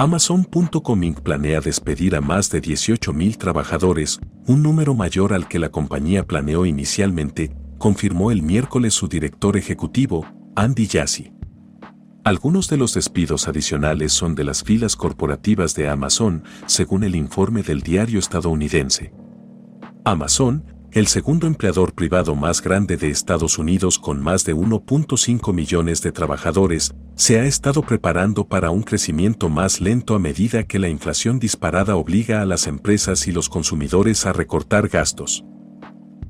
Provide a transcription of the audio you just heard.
Amazon.com planea despedir a más de 18.000 trabajadores, un número mayor al que la compañía planeó inicialmente, confirmó el miércoles su director ejecutivo, Andy Jassy. Algunos de los despidos adicionales son de las filas corporativas de Amazon, según el informe del diario estadounidense. Amazon, el segundo empleador privado más grande de Estados Unidos con más de 1.5 millones de trabajadores, se ha estado preparando para un crecimiento más lento a medida que la inflación disparada obliga a las empresas y los consumidores a recortar gastos.